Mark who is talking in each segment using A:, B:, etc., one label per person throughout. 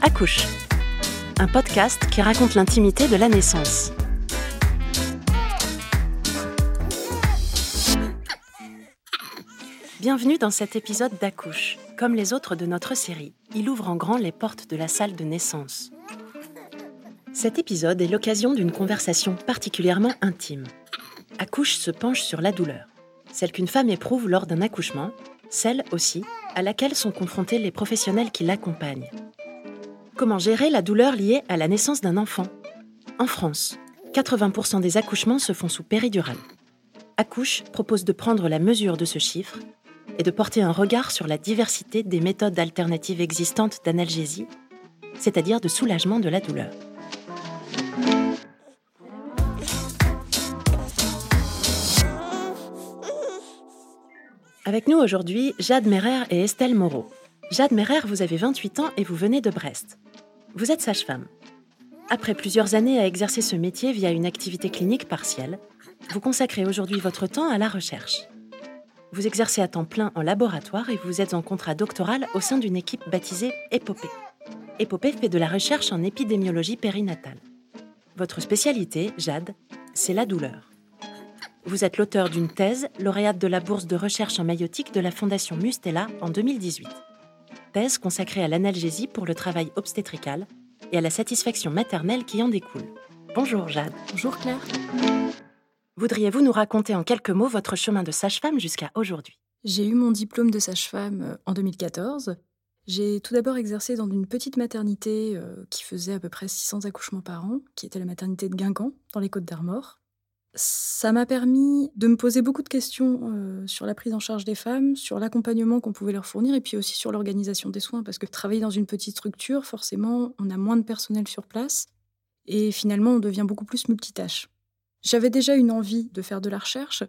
A: Accouche, un podcast qui raconte l'intimité de la naissance. Bienvenue dans cet épisode d'Accouche. Comme les autres de notre série, il ouvre en grand les portes de la salle de naissance. Cet épisode est l'occasion d'une conversation particulièrement intime. Accouche se penche sur la douleur, celle qu'une femme éprouve lors d'un accouchement, celle aussi à laquelle sont confrontés les professionnels qui l'accompagnent. Comment gérer la douleur liée à la naissance d'un enfant? En France, 80% des accouchements se font sous péridurale. Accouche propose de prendre la mesure de ce chiffre et de porter un regard sur la diversité des méthodes alternatives existantes d'analgésie, c'est-à-dire de soulagement de la douleur. Avec nous aujourd'hui, Jade Merer et Estelle Moreau. Jade Merer, vous avez 28 ans et vous venez de Brest. Vous êtes sage-femme. Après plusieurs années à exercer ce métier via une activité clinique partielle, vous consacrez aujourd'hui votre temps à la recherche. Vous exercez à temps plein en laboratoire et vous êtes en contrat doctoral au sein d'une équipe baptisée Épopée. Épopée fait de la recherche en épidémiologie périnatale. Votre spécialité, Jade, c'est la douleur. Vous êtes l'auteur d'une thèse, lauréate de la bourse de recherche en maïotique de la Fondation Mustela en 2018. Thèse consacrée à l'analgésie pour le travail obstétrical et à la satisfaction maternelle qui en découle. Bonjour Jade.
B: Bonjour Claire.
A: Voudriez-vous nous raconter en quelques mots votre chemin de sage-femme jusqu'à aujourd'hui?
B: J'ai eu mon diplôme de sage-femme euh, en 2014. J'ai tout d'abord exercé dans une petite maternité euh, qui faisait à peu près 600 accouchements par an, qui était la maternité de Guingamp, dans les Côtes d'Armor. Ça m'a permis de me poser beaucoup de questions euh, sur la prise en charge des femmes, sur l'accompagnement qu'on pouvait leur fournir et puis aussi sur l'organisation des soins, parce que travailler dans une petite structure, forcément, on a moins de personnel sur place et finalement, on devient beaucoup plus multitâche. J'avais déjà une envie de faire de la recherche,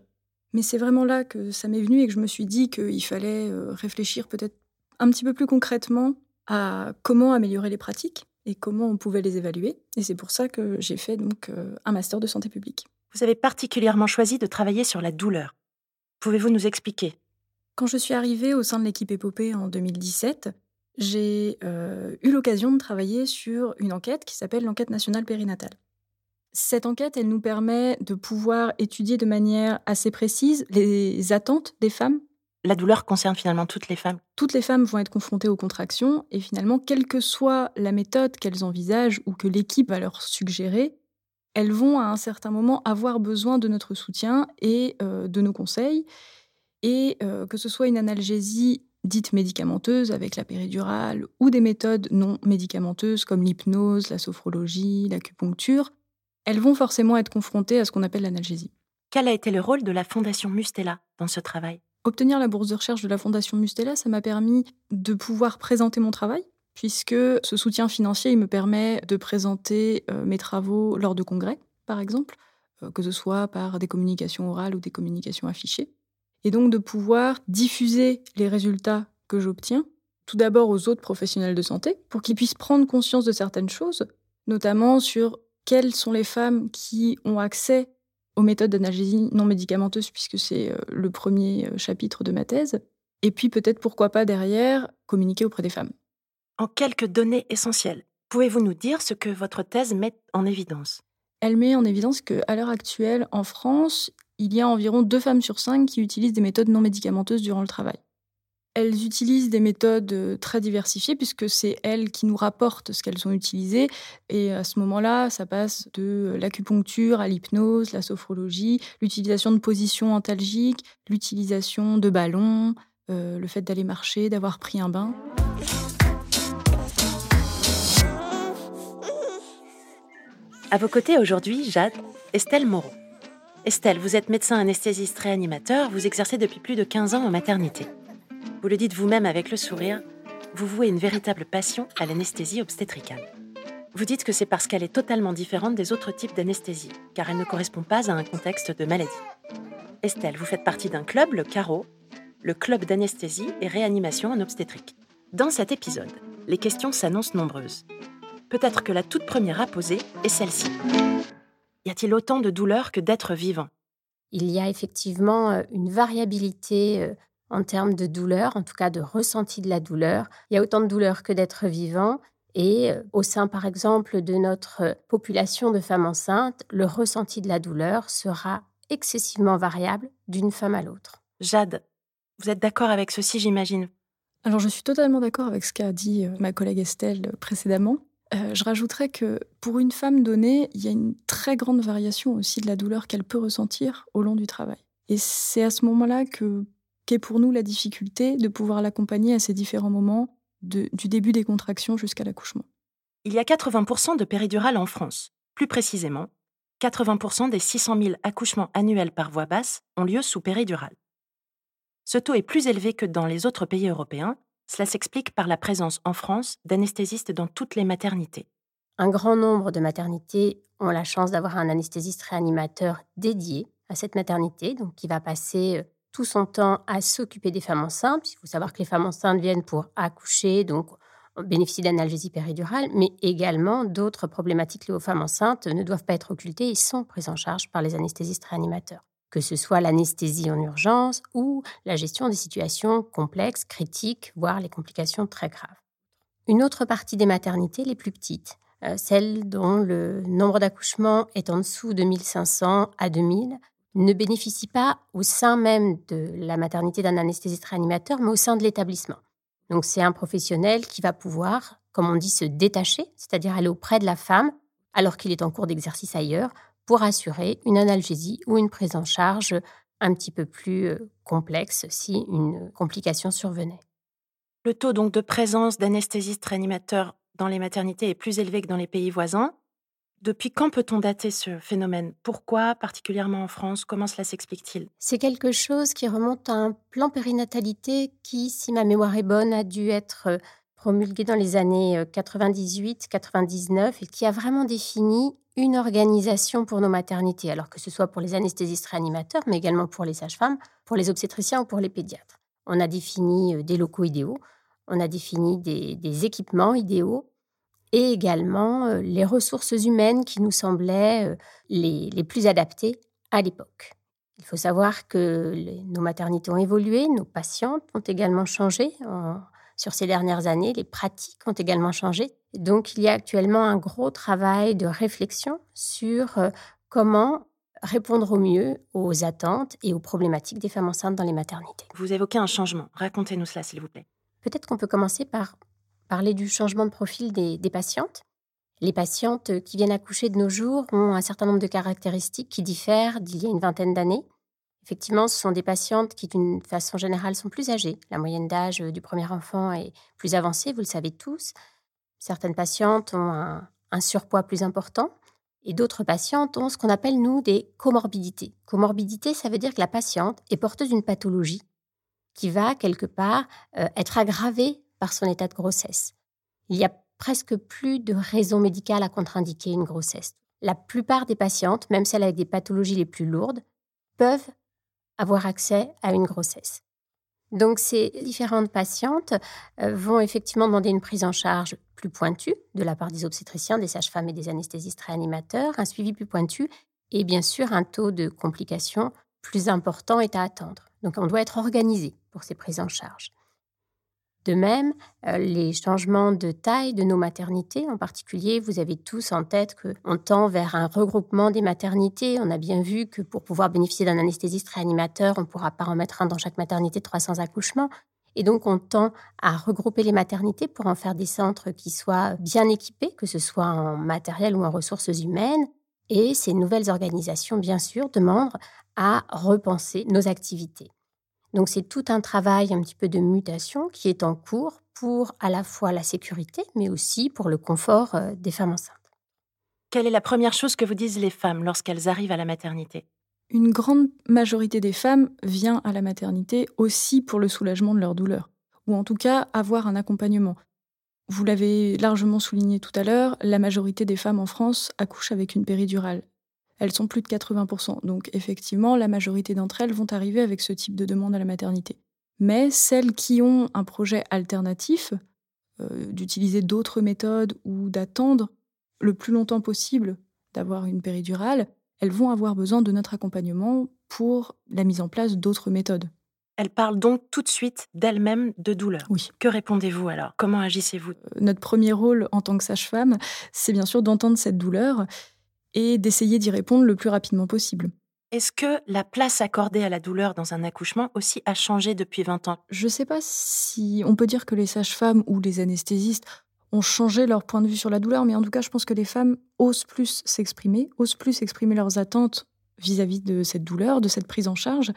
B: mais c'est vraiment là que ça m'est venu et que je me suis dit qu'il fallait euh, réfléchir peut-être un petit peu plus concrètement à comment améliorer les pratiques et comment on pouvait les évaluer. Et c'est pour ça que j'ai fait donc euh, un master de santé publique.
A: Vous avez particulièrement choisi de travailler sur la douleur. Pouvez-vous nous expliquer?
B: Quand je suis arrivée au sein de l'équipe Épopée en 2017, j'ai euh, eu l'occasion de travailler sur une enquête qui s'appelle l'enquête nationale périnatale. Cette enquête, elle nous permet de pouvoir étudier de manière assez précise les attentes des femmes.
A: La douleur concerne finalement toutes les femmes.
B: Toutes les femmes vont être confrontées aux contractions et finalement, quelle que soit la méthode qu'elles envisagent ou que l'équipe va leur suggérer, elles vont à un certain moment avoir besoin de notre soutien et euh, de nos conseils. Et euh, que ce soit une analgésie dite médicamenteuse avec la péridurale ou des méthodes non médicamenteuses comme l'hypnose, la sophrologie, l'acupuncture, elles vont forcément être confrontées à ce qu'on appelle l'analgésie.
A: Quel a été le rôle de la Fondation Mustela dans ce travail?
B: Obtenir la bourse de recherche de la Fondation Mustela, ça m'a permis de pouvoir présenter mon travail, puisque ce soutien financier me permet de présenter euh, mes travaux lors de congrès, par exemple, euh, que ce soit par des communications orales ou des communications affichées, et donc de pouvoir diffuser les résultats que j'obtiens, tout d'abord aux autres professionnels de santé, pour qu'ils puissent prendre conscience de certaines choses, notamment sur quelles sont les femmes qui ont accès aux méthodes d'analgésie non médicamenteuses, puisque c'est euh, le premier chapitre de ma thèse, et puis peut-être pourquoi pas derrière communiquer auprès des femmes.
A: En quelques données essentielles, pouvez-vous nous dire ce que votre thèse met en évidence?
B: Elle met en évidence qu'à l'heure actuelle, en France, il y a environ deux femmes sur cinq qui utilisent des méthodes non médicamenteuses durant le travail. Elles utilisent des méthodes euh, très diversifiées puisque c'est elles qui nous rapportent ce qu'elles ont utilisé. Et à ce moment-là, ça passe de l'acupuncture à l'hypnose, la sophrologie, l'utilisation de positions antalgiques, l'utilisation de ballons, euh, le fait d'aller marcher, d'avoir pris un bain.
A: À vos côtés aujourd'hui, Jade, Estelle Moreau. Estelle, vous êtes médecin anesthésiste réanimateur, vous exercez depuis plus de 15 ans en maternité. Vous le dites vous-même avec le sourire, vous vouez une véritable passion à l'anesthésie obstétricale. Vous dites que c'est parce qu'elle est totalement différente des autres types d'anesthésie, car elle ne correspond pas à un contexte de maladie. Estelle, vous faites partie d'un club, le CARO, le club d'anesthésie et réanimation en obstétrique. Dans cet épisode, les questions s'annoncent nombreuses. Peut-être que la toute première à poser est celle-ci. Y a-t-il autant de douleurs que d'êtres vivants?
C: Il y a effectivement euh, une variabilité euh, en termes de douleur, en tout cas de ressenti de la douleur. Il y a autant de douleurs que d'êtres vivants. Et euh, au sein, par exemple, de notre population de femmes enceintes, le ressenti de la douleur sera excessivement variable d'une femme à l'autre.
A: Jade, vous êtes d'accord avec ceci, j'imagine?
B: Alors, je suis totalement d'accord avec ce qu'a dit ma collègue Estelle précédemment. Euh, je rajouterais que pour une femme donnée, il y a une très grande variation aussi de la douleur qu'elle peut ressentir au long du travail. Et c'est à ce moment-là que qu'est pour nous la difficulté de pouvoir l'accompagner à ces différents moments, du début des contractions jusqu'à l'accouchement.
A: Il y a 80% de péridurales en France. Plus précisément, 80% des 600 000 accouchements annuels par voie basse ont lieu sous péridurale. Ce taux est plus élevé que dans les autres pays européens, cela s'explique par la présence en France d'anesthésistes dans toutes les maternités.
C: Un grand nombre de maternités ont la chance d'avoir un anesthésiste réanimateur dédié à cette maternité, donc qui va passer euh, tout son temps à s'occuper des femmes enceintes. Il faut savoir que les femmes enceintes viennent pour accoucher, donc bénéficier d'analgésie péridurale, mais également d'autres problématiques liées aux femmes enceintes ne doivent pas être occultées et sont prises en charge par les anesthésistes réanimateurs que ce soit l'anesthésie en urgence ou la gestion des situations complexes, critiques, voire les complications très graves. Une autre partie des maternités, les plus petites, euh, celles dont le nombre d'accouchements est en dessous de 1500 à 2000, ne bénéficient pas au sein même de la maternité d'un anesthésiste réanimateur, mais au sein de l'établissement. Donc c'est un professionnel qui va pouvoir, comme on dit, se détacher, c'est-à-dire aller auprès de la femme alors qu'il est en cours d'exercice ailleurs, pour assurer une analgésie ou une prise en charge un petit peu plus complexe si une complication survenait.
A: Le taux donc de présence d'anesthésistes réanimateurs dans les maternités est plus élevé que dans les pays voisins. Depuis quand peut-on dater ce phénomène? Pourquoi, particulièrement en France? Comment cela s'explique-t-il?
C: C'est quelque chose qui remonte à un plan périnatalité qui, si ma mémoire est bonne, a dû être promulgué dans les années 98-99 euh, et qui a vraiment défini une organisation pour nos maternités, alors que ce soit pour les anesthésistes réanimateurs, mais également pour les sages-femmes, pour les obstétriciens ou pour les pédiatres. On a défini euh, des locaux idéaux, on a défini des, équipements idéaux et également euh, les ressources humaines qui nous semblaient euh, les, les plus adaptées à l'époque. Il faut savoir que nos maternités ont évolué, nos patientes ont également changé. Sur ces dernières années, les pratiques ont également changé. Donc, il y a actuellement un gros travail de réflexion sur euh, comment répondre au mieux aux attentes et aux problématiques des femmes enceintes dans les maternités.
A: Vous évoquez un changement. Racontez-nous cela, s'il vous plaît.
C: Peut-être qu'on peut commencer par parler du changement de profil des, des, patientes. Les patientes qui viennent accoucher de nos jours ont un certain nombre de caractéristiques qui diffèrent d'il y a une vingtaine d'années. Effectivement, ce sont des patientes qui, d'une façon générale, sont plus âgées. La moyenne d'âge du premier enfant est plus avancée, vous le savez tous. Certaines patientes ont un, surpoids plus important et d'autres patientes ont ce qu'on appelle, nous, des comorbidités. Comorbidité, ça veut dire que la patiente est porteuse d'une pathologie qui va, quelque part, euh, être aggravée par son état de grossesse. Il y a presque plus de raisons médicales à contre-indiquer une grossesse. La plupart des patientes, même celles avec des pathologies les plus lourdes, peuvent avoir accès à une grossesse. Donc ces différentes patientes euh, vont effectivement demander une prise en charge plus pointue de la part des obstétriciens, des sages-femmes et des anesthésistes réanimateurs, un suivi plus pointu et bien sûr un taux de complications plus important est à attendre. Donc on doit être organisé pour ces prises en charge. De même, euh, les changements de taille de nos maternités, en particulier, vous avez tous en tête qu'on tend vers un regroupement des maternités. On a bien vu que pour pouvoir bénéficier d'un anesthésiste réanimateur, on ne pourra pas en mettre un dans chaque maternité de 300 accouchements. Et donc, on tend à regrouper les maternités pour en faire des centres qui soient bien équipés, que ce soit en matériel ou en ressources humaines. Et ces nouvelles organisations, bien sûr, demandent à repenser nos activités. Donc c'est tout un travail un petit peu de mutation qui est en cours pour à la fois la sécurité, mais aussi pour le confort euh, des femmes enceintes.
A: Quelle est la première chose que vous disent les femmes lorsqu'elles arrivent à la maternité?
B: Une grande majorité des femmes vient à la maternité aussi pour le soulagement de leur douleur, ou en tout cas avoir un accompagnement. Vous l'avez largement souligné tout à l'heure, la majorité des femmes en France accouchent avec une péridurale elles sont plus de 80%. Donc effectivement, la majorité d'entre elles vont arriver avec ce type de demande à la maternité. Mais celles qui ont un projet alternatif d'utiliser d'autres méthodes ou d'attendre le plus longtemps possible d'avoir une péridurale, elles vont avoir besoin de notre accompagnement pour la mise en place d'autres méthodes.
A: Elles parlent donc tout de suite d'elles-mêmes de douleur.
B: Oui.
A: Que répondez-vous alors? Comment agissez-vous? Euh,
B: Notre premier rôle en tant que sage-femme, c'est bien sûr d'entendre cette douleur et d'essayer d'y répondre le plus rapidement possible.
A: Est-ce que la place accordée à la douleur dans un accouchement aussi a changé depuis 20 ans?
B: Je ne sais pas si on peut dire que les sages-femmes ou les anesthésistes ont changé leur point de vue sur la douleur, mais en tout cas, je pense que les femmes osent plus s'exprimer, osent plus exprimer leurs attentes vis-à-vis de cette douleur, de cette prise en charge,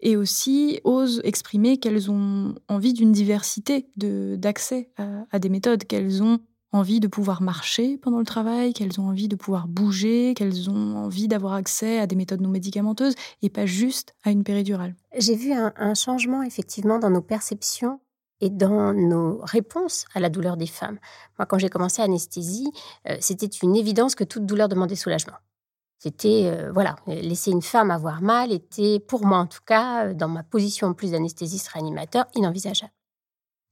B: et aussi osent exprimer qu'elles ont envie d'une diversité d'accès à, des méthodes, qu'elles ont envie de pouvoir marcher pendant le travail, qu'elles ont envie de pouvoir bouger, qu'elles ont envie d'avoir accès à des méthodes non médicamenteuses et pas juste à une péridurale.
C: J'ai vu un changement effectivement dans nos perceptions et dans nos réponses à la douleur des femmes. Moi, quand j'ai commencé anesthésie, euh, c'était une évidence que toute douleur demandait soulagement. C'était, euh, voilà, laisser une femme avoir mal était, pour moi en tout cas, euh, dans ma position en plus d'anesthésiste réanimateur, inenvisageable.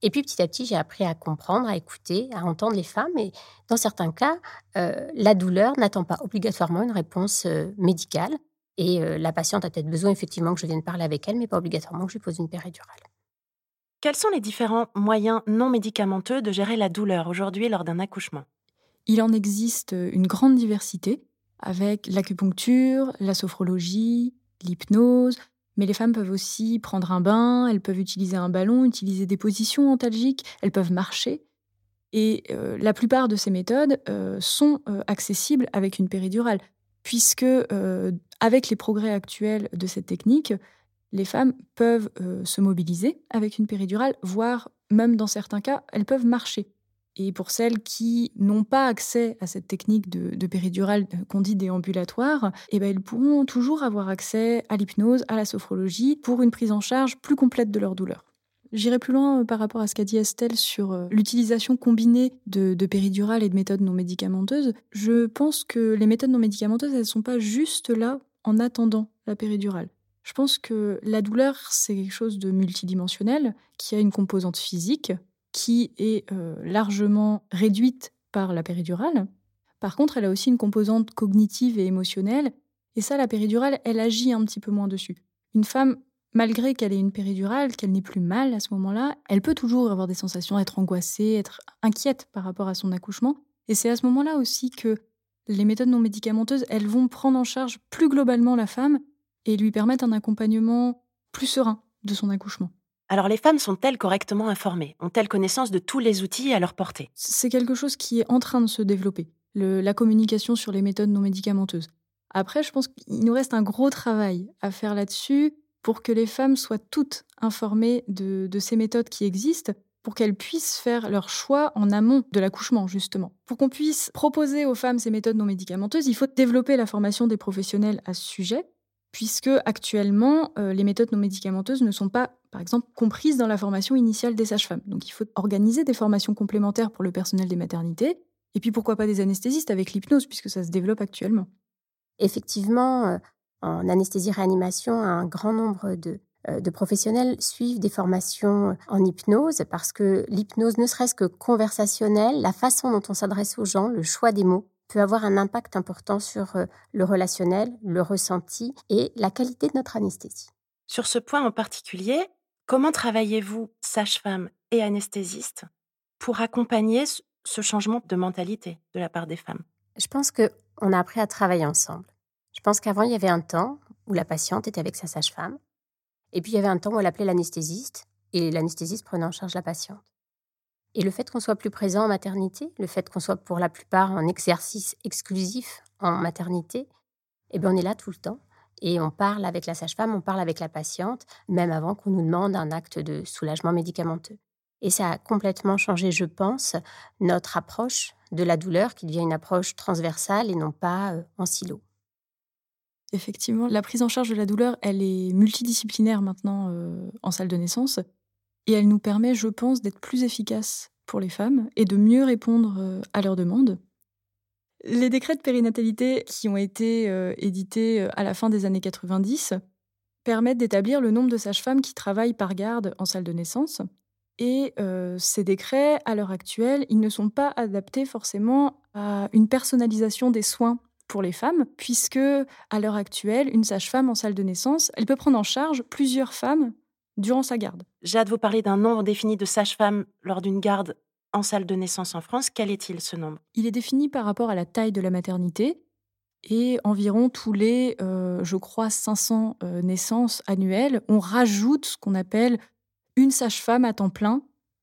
C: Et puis petit à petit, j'ai appris à comprendre, à écouter, à entendre les femmes. Et dans certains cas, la douleur n'attend pas obligatoirement une réponse médicale. Et la patiente a peut-être besoin effectivement que je vienne parler avec elle, mais pas obligatoirement que je lui pose une péridurale.
A: Quels sont les différents moyens non médicamenteux de gérer la douleur aujourd'hui lors d'un accouchement?
B: Il en existe une grande diversité, avec l'acupuncture, la sophrologie, l'hypnose, mais les femmes peuvent aussi prendre un bain, elles peuvent utiliser un ballon, utiliser des positions antalgiques, elles peuvent marcher. Et euh, la plupart de ces méthodes euh, sont euh, accessibles avec une péridurale, puisque avec les progrès actuels de cette technique, les femmes peuvent se mobiliser avec une péridurale, voire même dans certains cas, elles peuvent marcher. Et pour celles qui n'ont pas accès à cette technique de, péridurale euh, qu'on dit déambulatoire, eh ben, elles pourront toujours avoir accès à l'hypnose, à la sophrologie, pour une prise en charge plus complète de leur douleur. J'irai plus loin euh, par rapport à ce qu'a dit Estelle sur l'utilisation combinée de, de péridurale et de méthodes non médicamenteuses. Je pense que les méthodes non médicamenteuses, elles ne sont pas juste là en attendant la péridurale. Je pense que la douleur, c'est quelque chose de multidimensionnel, qui a une composante physique, qui est euh, largement réduite par la péridurale. Par contre, elle a aussi une composante cognitive et émotionnelle, et ça, la péridurale, elle agit un petit peu moins dessus. Une femme, malgré qu'elle ait une péridurale, qu'elle n'ait plus mal à ce moment-là, elle peut toujours avoir des sensations, être angoissée, être inquiète par rapport à son accouchement. Et c'est à ce moment-là aussi que les méthodes non médicamenteuses, elles vont prendre en charge plus globalement la femme et lui permettre un accompagnement plus serein de son accouchement.
A: Alors les femmes sont-elles correctement informées? Ont-elles connaissance de tous les outils à leur portée?
B: C'est quelque chose qui est en train de se développer, la communication sur les méthodes non médicamenteuses. Après, je pense qu'il nous reste un gros travail à faire là-dessus pour que les femmes soient toutes informées de, de ces méthodes qui existent, pour qu'elles puissent faire leur choix en amont de l'accouchement, justement. Pour qu'on puisse proposer aux femmes ces méthodes non médicamenteuses, il faut développer la formation des professionnels à ce sujet, puisque actuellement, euh, les méthodes non médicamenteuses ne sont pas, par exemple, comprises dans la formation initiale des sages-femmes. Donc il faut organiser des formations complémentaires pour le personnel des maternités, et puis pourquoi pas des anesthésistes avec l'hypnose, puisque ça se développe actuellement.
C: Effectivement, euh, en anesthésie-réanimation, un grand nombre de, euh, de professionnels suivent des formations en hypnose, parce que l'hypnose, ne serait-ce que conversationnelle, la façon dont on s'adresse aux gens, le choix des mots, peut avoir un impact important sur euh, le relationnel, le ressenti et la qualité de notre anesthésie.
A: Sur ce point en particulier, comment travaillez-vous, sage-femme et anesthésiste, pour accompagner ce changement de mentalité de la part des femmes?
C: Je pense qu'on a appris à travailler ensemble. Je pense qu'avant, il y avait un temps où la patiente était avec sa sage-femme, et puis il y avait un temps où elle appelait l'anesthésiste, et l'anesthésiste prenait en charge la patiente. Et le fait qu'on soit plus présent en maternité, le fait qu'on soit pour la plupart en exercice exclusif en maternité, eh bien on est là tout le temps. Et on parle avec la sage-femme, on parle avec la patiente, même avant qu'on nous demande un acte de soulagement médicamenteux. Et ça a complètement changé, je pense, notre approche de la douleur, qui devient une approche transversale et non pas euh, en silo.
B: Effectivement, la prise en charge de la douleur, elle est multidisciplinaire maintenant euh, en salle de naissance. Et elle nous permet, je pense, d'être plus efficace pour les femmes et de mieux répondre euh, à leurs demandes. Les décrets de périnatalité qui ont été euh, édités euh, à la fin des années 90 permettent d'établir le nombre de sages-femmes qui travaillent par garde en salle de naissance. Et ces décrets, à l'heure actuelle, ils ne sont pas adaptés forcément à une personnalisation des soins pour les femmes, puisque à l'heure actuelle, une sage-femme en salle de naissance, elle peut prendre en charge plusieurs femmes durant sa garde.
A: Jade, vous parlez d'un nombre défini de sages-femmes lors d'une garde en salle de naissance en France. Quel est-il ce nombre?
B: Il est défini par rapport à la taille de la maternité et environ tous les, je crois, 500 naissances annuelles, on rajoute ce qu'on appelle une sage-femme à temps plein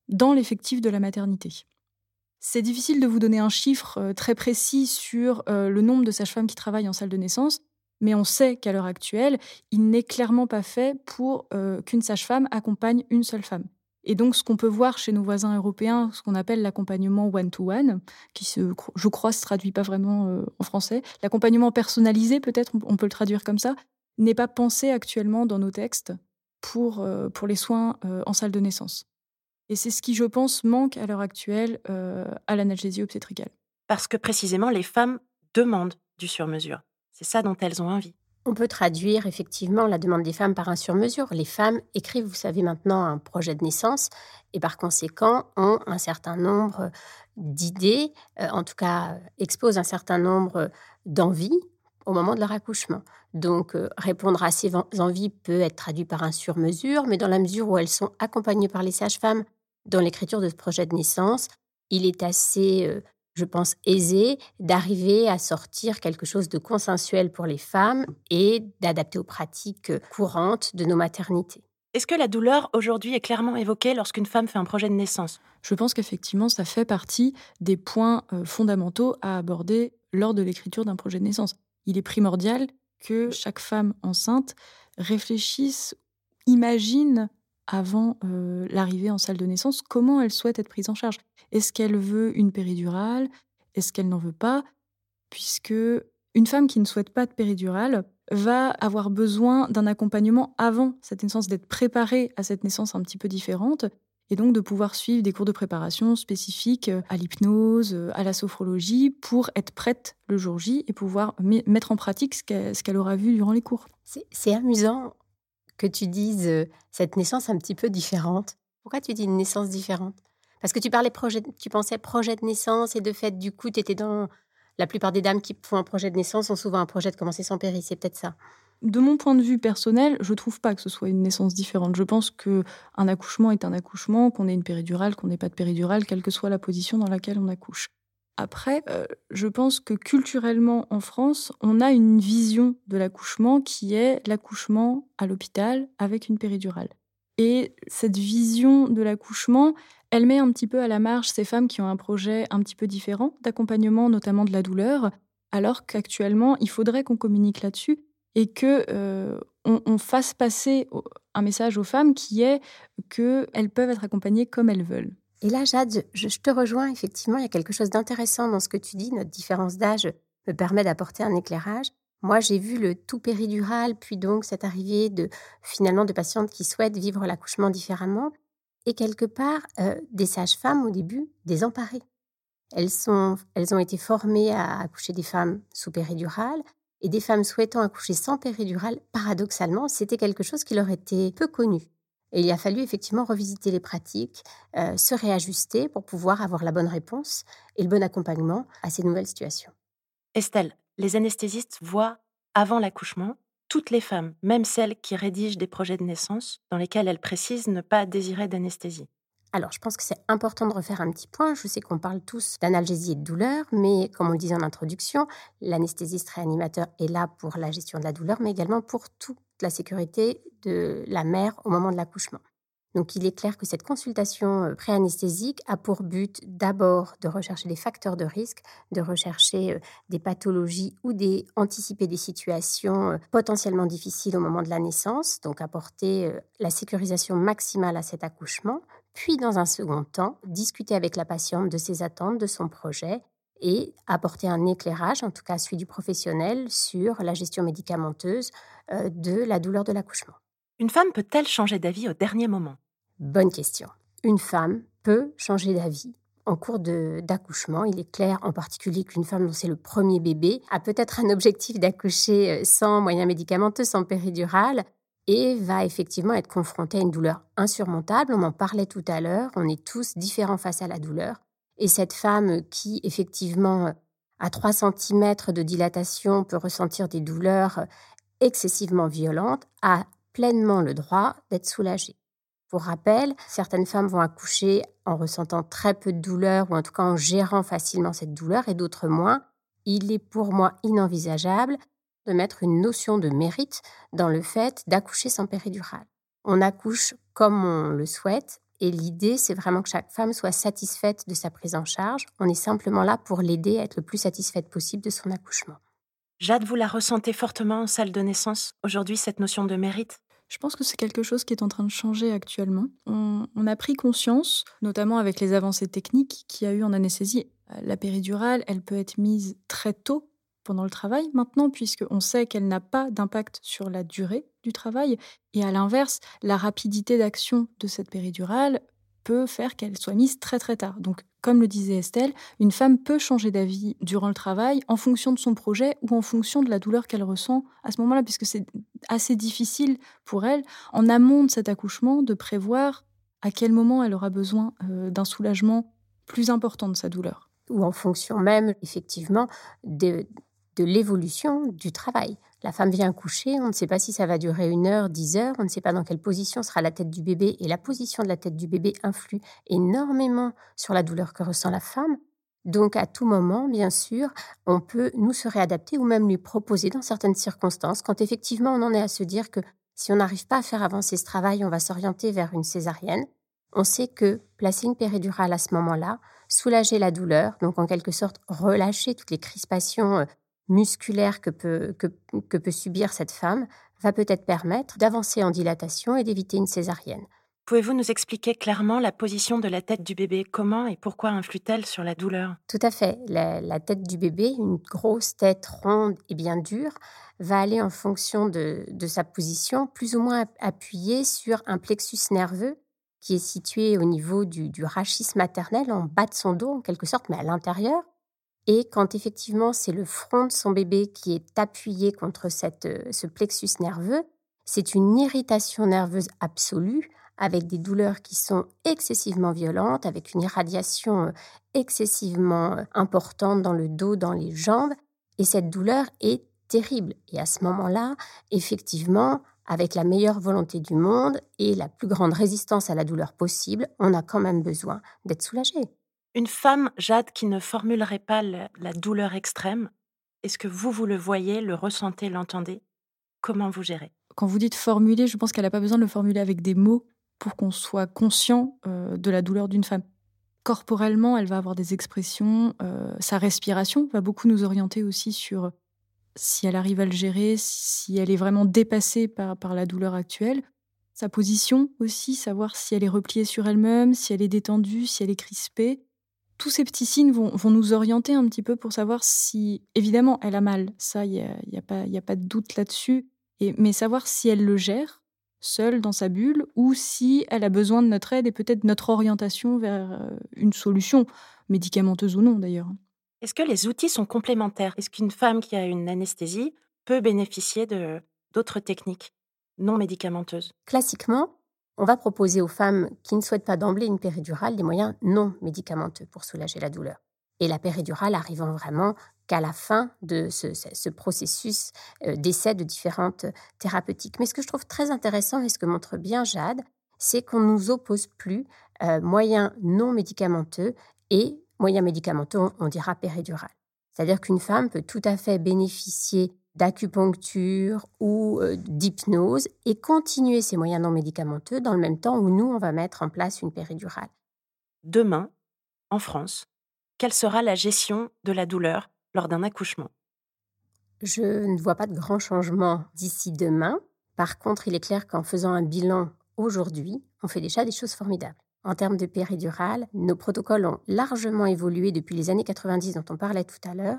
B: dans l'effectif de la maternité. C'est difficile de vous donner un chiffre euh, très précis sur euh, le nombre de sages-femmes qui travaillent en salle de naissance, mais on sait qu'à l'heure actuelle, il n'est clairement pas fait pour euh, qu'une sage-femme accompagne une seule femme. Et donc, ce qu'on peut voir chez nos voisins européens, ce qu'on appelle l'accompagnement one-to-one, qui, je crois, se traduit pas vraiment en français, l'accompagnement personnalisé, peut-être, on peut le traduire comme ça, n'est pas pensé actuellement dans nos textes pour, euh, pour les soins euh, en salle de naissance. Et c'est ce qui, je pense, manque à l'heure actuelle euh, à l'analgésie obstétricale.
A: Parce que précisément, les femmes demandent du sur-mesure. C'est ça dont elles ont envie.
C: On peut traduire effectivement la demande des femmes par un sur-mesure. Les femmes écrivent, vous savez maintenant, un projet de naissance et par conséquent ont un certain nombre d'idées, en tout cas exposent un certain nombre d'envies au moment de leur accouchement. Donc, euh, répondre à ces envies peut être traduit par un sur-mesure, mais dans la mesure où elles sont accompagnées par les sages-femmes dans l'écriture de ce projet de naissance, il est assez, euh, je pense, aisé d'arriver à sortir quelque chose de consensuel pour les femmes et d'adapter aux pratiques courantes de nos maternités.
A: Est-ce que la douleur aujourd'hui est clairement évoquée lorsqu'une femme fait un projet de naissance?
B: Je pense qu'effectivement, ça fait partie des points euh, fondamentaux à aborder lors de l'écriture d'un projet de naissance il est primordial que chaque femme enceinte réfléchisse, imagine avant euh, l'arrivée en salle de naissance comment elle souhaite être prise en charge? Est-ce qu'elle veut une péridurale? Est-ce qu'elle n'en veut pas? Puisque une femme qui ne souhaite pas de péridurale va avoir besoin d'un accompagnement avant cette naissance, d'être préparée à cette naissance un petit peu différente et donc de pouvoir suivre des cours de préparation spécifiques euh, à l'hypnose, euh, à la sophrologie, pour être prête le jour J et pouvoir mettre en pratique ce qu'elle aura vu durant les cours.
C: C'est amusant que tu dises euh, cette naissance un petit peu différente. Pourquoi tu dis une naissance différente? Parce que tu parlais projet, tu pensais projet de naissance et de fait, du coup, tu étais dans... La plupart des dames qui font un projet de naissance ont souvent un projet de commencer sans péri, c'est peut-être ça
B: de mon point de vue personnel, je trouve pas que ce soit une naissance différente. Je pense que un accouchement est un accouchement, qu'on ait une péridurale, qu'on n'ait pas de péridurale, quelle que soit la position dans laquelle on accouche. Après, euh, je pense que culturellement en France, on a une vision de l'accouchement qui est l'accouchement à l'hôpital avec une péridurale. Et cette vision de l'accouchement, elle met un petit peu à la marge ces femmes qui ont un projet un petit peu différent d'accompagnement, notamment de la douleur, alors qu'actuellement, il faudrait qu'on communique là-dessus et que euh, fasse passer un message aux femmes qui est qu'elles peuvent être accompagnées comme elles veulent.
C: Et là, Jade, je, te rejoins effectivement. Il y a quelque chose d'intéressant dans ce que tu dis. Notre différence d'âge me permet d'apporter un éclairage. Moi, j'ai vu le tout péridural, puis donc cette arrivée de finalement de patientes qui souhaitent vivre l'accouchement différemment, et quelque part euh, des sages-femmes au début désemparées. Elles, sont, elles ont été formées à accoucher des femmes sous péridurale, et des femmes souhaitant accoucher sans péridurale, paradoxalement, c'était quelque chose qui leur était peu connu. Et il a fallu effectivement revisiter les pratiques, euh, se réajuster pour pouvoir avoir la bonne réponse et le bon accompagnement à ces nouvelles situations.
A: Estelle, les anesthésistes voient avant l'accouchement toutes les femmes, même celles qui rédigent des projets de naissance dans lesquels elles précisent ne pas désirer d'anesthésie.
C: Alors, je pense que c'est important de refaire un petit point. Je sais qu'on parle tous d'analgésie et de douleur, mais comme on le disait en introduction, l'anesthésiste réanimateur est là pour la gestion de la douleur, mais également pour toute la sécurité de la mère au moment de l'accouchement. Donc il est clair que cette consultation euh, préanesthésique a pour but d'abord de rechercher les facteurs de risque, de rechercher euh, des pathologies ou des anticiper des situations euh, potentiellement difficiles au moment de la naissance, donc apporter la sécurisation maximale à cet accouchement, puis dans un second temps, discuter avec la patiente de ses attentes, de son projet et apporter un éclairage, en tout cas celui du professionnel, sur la gestion médicamenteuse de la douleur de l'accouchement.
A: Une femme peut-elle changer d'avis au dernier moment?
C: Bonne question. Une femme peut changer d'avis en cours d'accouchement. Il est clair en particulier qu'une femme dont c'est le premier bébé a peut-être un objectif d'accoucher euh, sans moyens médicamenteux, sans péridurale, et va effectivement être confrontée à une douleur insurmontable. On en parlait tout à l'heure, on est tous différents face à la douleur. Et cette femme qui, effectivement, à 3 cm de dilatation peut ressentir des douleurs excessivement violentes, a pleinement le droit d'être soulagée. Pour rappel, certaines femmes vont accoucher en ressentant très peu de douleur ou en tout cas en gérant facilement cette douleur et d'autres moins. Il est pour moi inenvisageable de mettre une notion de mérite dans le fait d'accoucher sans péridurale. On accouche comme on le souhaite et l'idée, c'est vraiment que chaque femme soit satisfaite de sa prise en charge. On est simplement là pour l'aider à être le plus satisfaite possible de son accouchement.
A: Jade, vous la ressentez fortement en salle de naissance aujourd'hui, cette notion de mérite?
B: Je pense que c'est quelque chose qui est en train de changer actuellement. On, a pris conscience, notamment avec les avancées techniques qu'il y a eu en anesthésie. La péridurale, elle peut être mise très tôt pendant le travail maintenant, puisqu'on sait qu'elle n'a pas d'impact sur la durée du travail. Et à l'inverse, la rapidité d'action de cette péridurale peut faire qu'elle soit mise très très tard. Donc, comme le disait Estelle, une femme peut changer d'avis durant le travail en fonction de son projet ou en fonction de la douleur qu'elle ressent à ce moment-là, puisque c'est assez difficile pour elle, en amont de cet accouchement, de prévoir à quel moment elle aura besoin euh, d'un soulagement plus important de sa douleur.
C: Ou en fonction même, effectivement, de, de l'évolution du travail. La femme vient coucher, on ne sait pas si ça va durer une heure, dix heures, on ne sait pas dans quelle position sera la tête du bébé, et la position de la tête du bébé influe énormément sur la douleur que ressent la femme. Donc à tout moment, bien sûr, on peut nous se réadapter ou même lui proposer dans certaines circonstances, quand effectivement on en est à se dire que si on n'arrive pas à faire avancer ce travail, on va s'orienter vers une césarienne. On sait que placer une péridurale à ce moment-là, soulager la douleur, donc en quelque sorte relâcher toutes les crispations euh, musculaire que peut, que, peut subir cette femme va peut-être permettre d'avancer en dilatation et d'éviter une césarienne.
A: Pouvez-vous nous expliquer clairement la position de la tête du bébé? Comment et pourquoi influe-t-elle sur la douleur?
C: Tout à fait. La, tête du bébé, une grosse tête ronde et bien dure, va aller en fonction de, sa position, plus ou moins appuyée sur un plexus nerveux qui est situé au niveau du, du rachis maternel, en bas de son dos en quelque sorte, mais à l'intérieur. Et quand effectivement c'est le front de son bébé qui est appuyé contre cette, euh, ce plexus nerveux, c'est une irritation nerveuse absolue avec des douleurs qui sont excessivement violentes, avec une irradiation euh, excessivement euh, importante dans le dos, dans les jambes. Et cette douleur est terrible. Et à ce moment-là, effectivement, avec la meilleure volonté du monde et la plus grande résistance à la douleur possible, on a quand même besoin d'être soulagé.
A: Une femme, Jade, qui ne formulerait pas la, douleur extrême, est-ce que vous, vous le voyez, le ressentez, l'entendez? Comment vous gérez?
B: Quand vous dites formuler, je pense qu'elle n'a pas besoin de le formuler avec des mots pour qu'on soit conscient de la douleur d'une femme. Corporellement, elle va avoir des expressions, sa respiration va beaucoup nous orienter aussi sur si elle arrive à le gérer, si elle est vraiment dépassée par la douleur actuelle. Sa position aussi, savoir si elle est repliée sur elle-même, si elle est détendue, si elle est crispée tous ces petits signes vont, nous orienter un petit peu pour savoir si, évidemment, elle a mal. Ça, il n'y a, y a, pas, a pas de doute là-dessus. Mais savoir si elle le gère seule dans sa bulle ou si elle a besoin de notre aide et peut-être notre orientation vers euh, une solution, médicamenteuse ou non d'ailleurs.
A: Est-ce que les outils sont complémentaires? Est-ce qu'une femme qui a une anesthésie peut bénéficier de d'autres techniques non médicamenteuses?
C: Classiquement, on va proposer aux femmes qui ne souhaitent pas d'emblée une péridurale des moyens non médicamenteux pour soulager la douleur. Et la péridurale arrivant vraiment qu'à la fin de ce, processus euh, d'essai de différentes thérapeutiques. Mais ce que je trouve très intéressant et ce que montre bien Jade, c'est qu'on ne nous oppose plus euh, moyens non médicamenteux et moyens médicamenteux, on dira péridurale. C'est-à-dire qu'une femme peut tout à fait bénéficier d'acupuncture ou euh, d'hypnose et continuer ces moyens non médicamenteux dans le même temps où nous, on va mettre en place une péridurale.
A: Demain, en France, quelle sera la gestion de la douleur lors d'un accouchement?
C: Je ne vois pas de grands changements d'ici demain. Par contre, il est clair qu'en faisant un bilan aujourd'hui, on fait déjà des choses formidables. En termes de péridurale, nos protocoles ont largement évolué depuis les années 90 dont on parlait tout à l'heure.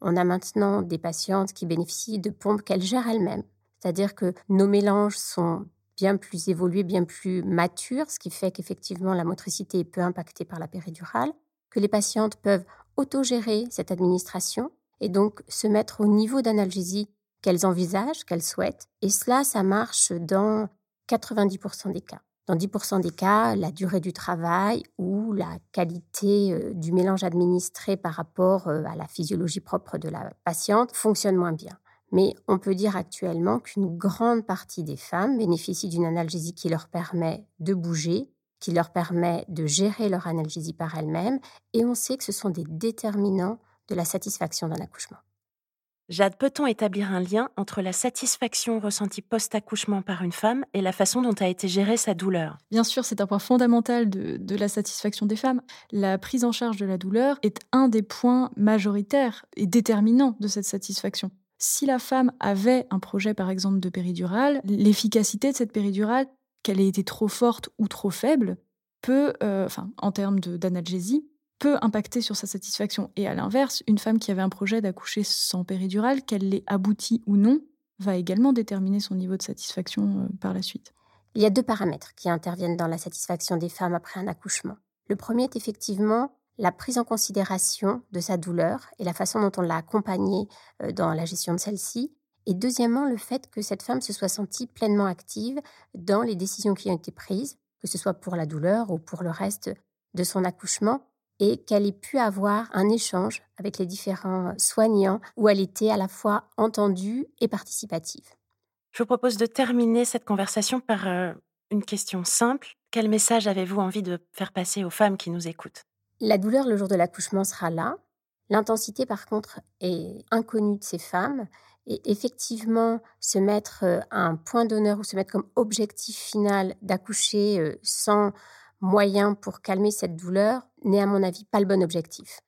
C: On a maintenant des patientes qui bénéficient de pompes qu'elles gèrent elles-mêmes. C'est-à-dire que nos mélanges sont bien plus évolués, bien plus matures, ce qui fait qu'effectivement la motricité est peu impactée par la péridurale, que les patientes peuvent autogérer cette administration et donc se mettre au niveau d'analgésie qu'elles envisagent, qu'elles souhaitent. Et cela, ça marche dans 90% des cas. Dans 10% des cas, la durée du travail ou la qualité euh, du mélange administré par rapport euh, à la physiologie propre de la patiente fonctionne moins bien. Mais on peut dire actuellement qu'une grande partie des femmes bénéficient d'une analgésie qui leur permet de bouger, qui leur permet de gérer leur analgésie par elles-mêmes, et on sait que ce sont des déterminants de la satisfaction d'un accouchement.
A: Jade, peut-on établir un lien entre la satisfaction ressentie post-accouchement par une femme et la façon dont a été gérée sa douleur?
B: Bien sûr, c'est un point fondamental de, la satisfaction des femmes. La prise en charge de la douleur est un des points majoritaires et déterminants de cette satisfaction. Si la femme avait un projet, par exemple, de péridurale, l'efficacité de cette péridurale, qu'elle ait été trop forte ou trop faible, peut, euh, enfin, en termes d'analgésie, peut impacter sur sa satisfaction. Et à l'inverse, une femme qui avait un projet d'accoucher sans péridurale, qu'elle l'ait abouti ou non, va également déterminer son niveau de satisfaction euh, par la suite.
C: Il y a deux paramètres qui interviennent dans la satisfaction des femmes après un accouchement. Le premier est effectivement la prise en considération de sa douleur et la façon dont on l'a accompagnée euh, dans la gestion de celle-ci. Et deuxièmement, le fait que cette femme se soit sentie pleinement active dans les décisions qui ont été prises, que ce soit pour la douleur ou pour le reste de son accouchement, et qu'elle ait pu avoir un échange avec les différents soignants où elle était à la fois entendue et participative.
A: Je vous propose de terminer cette conversation par euh, une question simple. Quel message avez-vous envie de faire passer aux femmes qui nous écoutent?
C: La douleur le jour de l'accouchement sera là. L'intensité, par contre, est inconnue de ces femmes. Et effectivement, se mettre euh, un point d'honneur ou se mettre comme objectif final d'accoucher euh, sans moyen pour calmer cette douleur n'est à mon avis pas le bon objectif.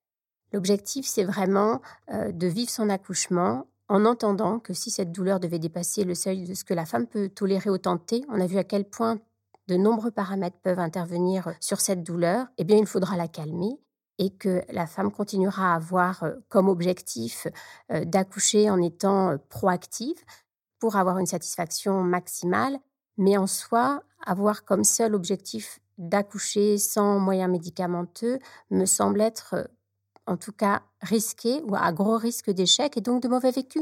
C: L'objectif, c'est vraiment euh, de vivre son accouchement en entendant que si cette douleur devait dépasser le seuil de ce que la femme peut tolérer au temps on a vu à quel point de nombreux paramètres peuvent intervenir sur cette douleur, eh bien il faudra la calmer et que la femme continuera à avoir euh, comme objectif euh, d'accoucher en étant proactive pour avoir une satisfaction maximale, mais en soi, avoir comme seul objectif d'accoucher sans moyens médicamenteux me semble être euh, en tout cas risqué ou à gros risque d'échec et donc de mauvais vécu.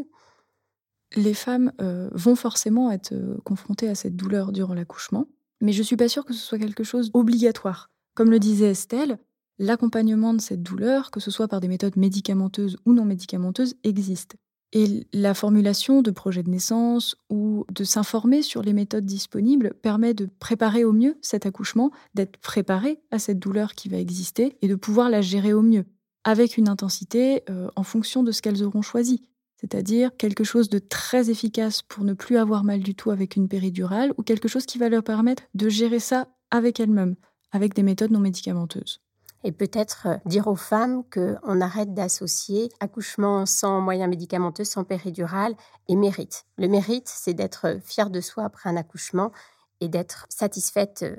B: Les femmes euh, vont forcément être euh, confrontées à cette douleur durant l'accouchement, mais je ne suis pas sûre que ce soit quelque chose d'obligatoire. Comme le disait Estelle, l'accompagnement de cette douleur, que ce soit par des méthodes médicamenteuses ou non médicamenteuses, existe. Et la formulation de projets de naissance ou de s'informer sur les méthodes disponibles permet de préparer au mieux cet accouchement, d'être préparé à cette douleur qui va exister et de pouvoir la gérer au mieux, avec une intensité euh, en fonction de ce qu'elles auront choisi. C'est-à-dire quelque chose de très efficace pour ne plus avoir mal du tout avec une péridurale ou quelque chose qui va leur permettre de gérer ça avec elles-mêmes, avec des méthodes non médicamenteuses
C: et peut-être euh, dire aux femmes qu'on arrête d'associer accouchement sans moyens médicamenteux, sans péridurale et mérite. Le mérite, c'est d'être fière de soi après un accouchement et d'être satisfaite euh,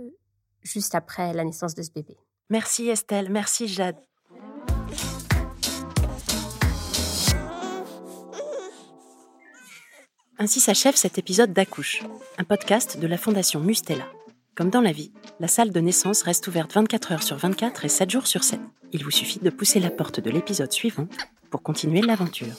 C: juste après la naissance de ce bébé.
A: Merci Estelle, merci Jade. Ainsi s'achève cet épisode d'Accouche, un podcast de la Fondation Mustela. Comme dans la vie, la salle de naissance reste ouverte 24 heures sur 24 et 7 jours sur 7. Il vous suffit de pousser la porte de l'épisode suivant pour continuer l'aventure.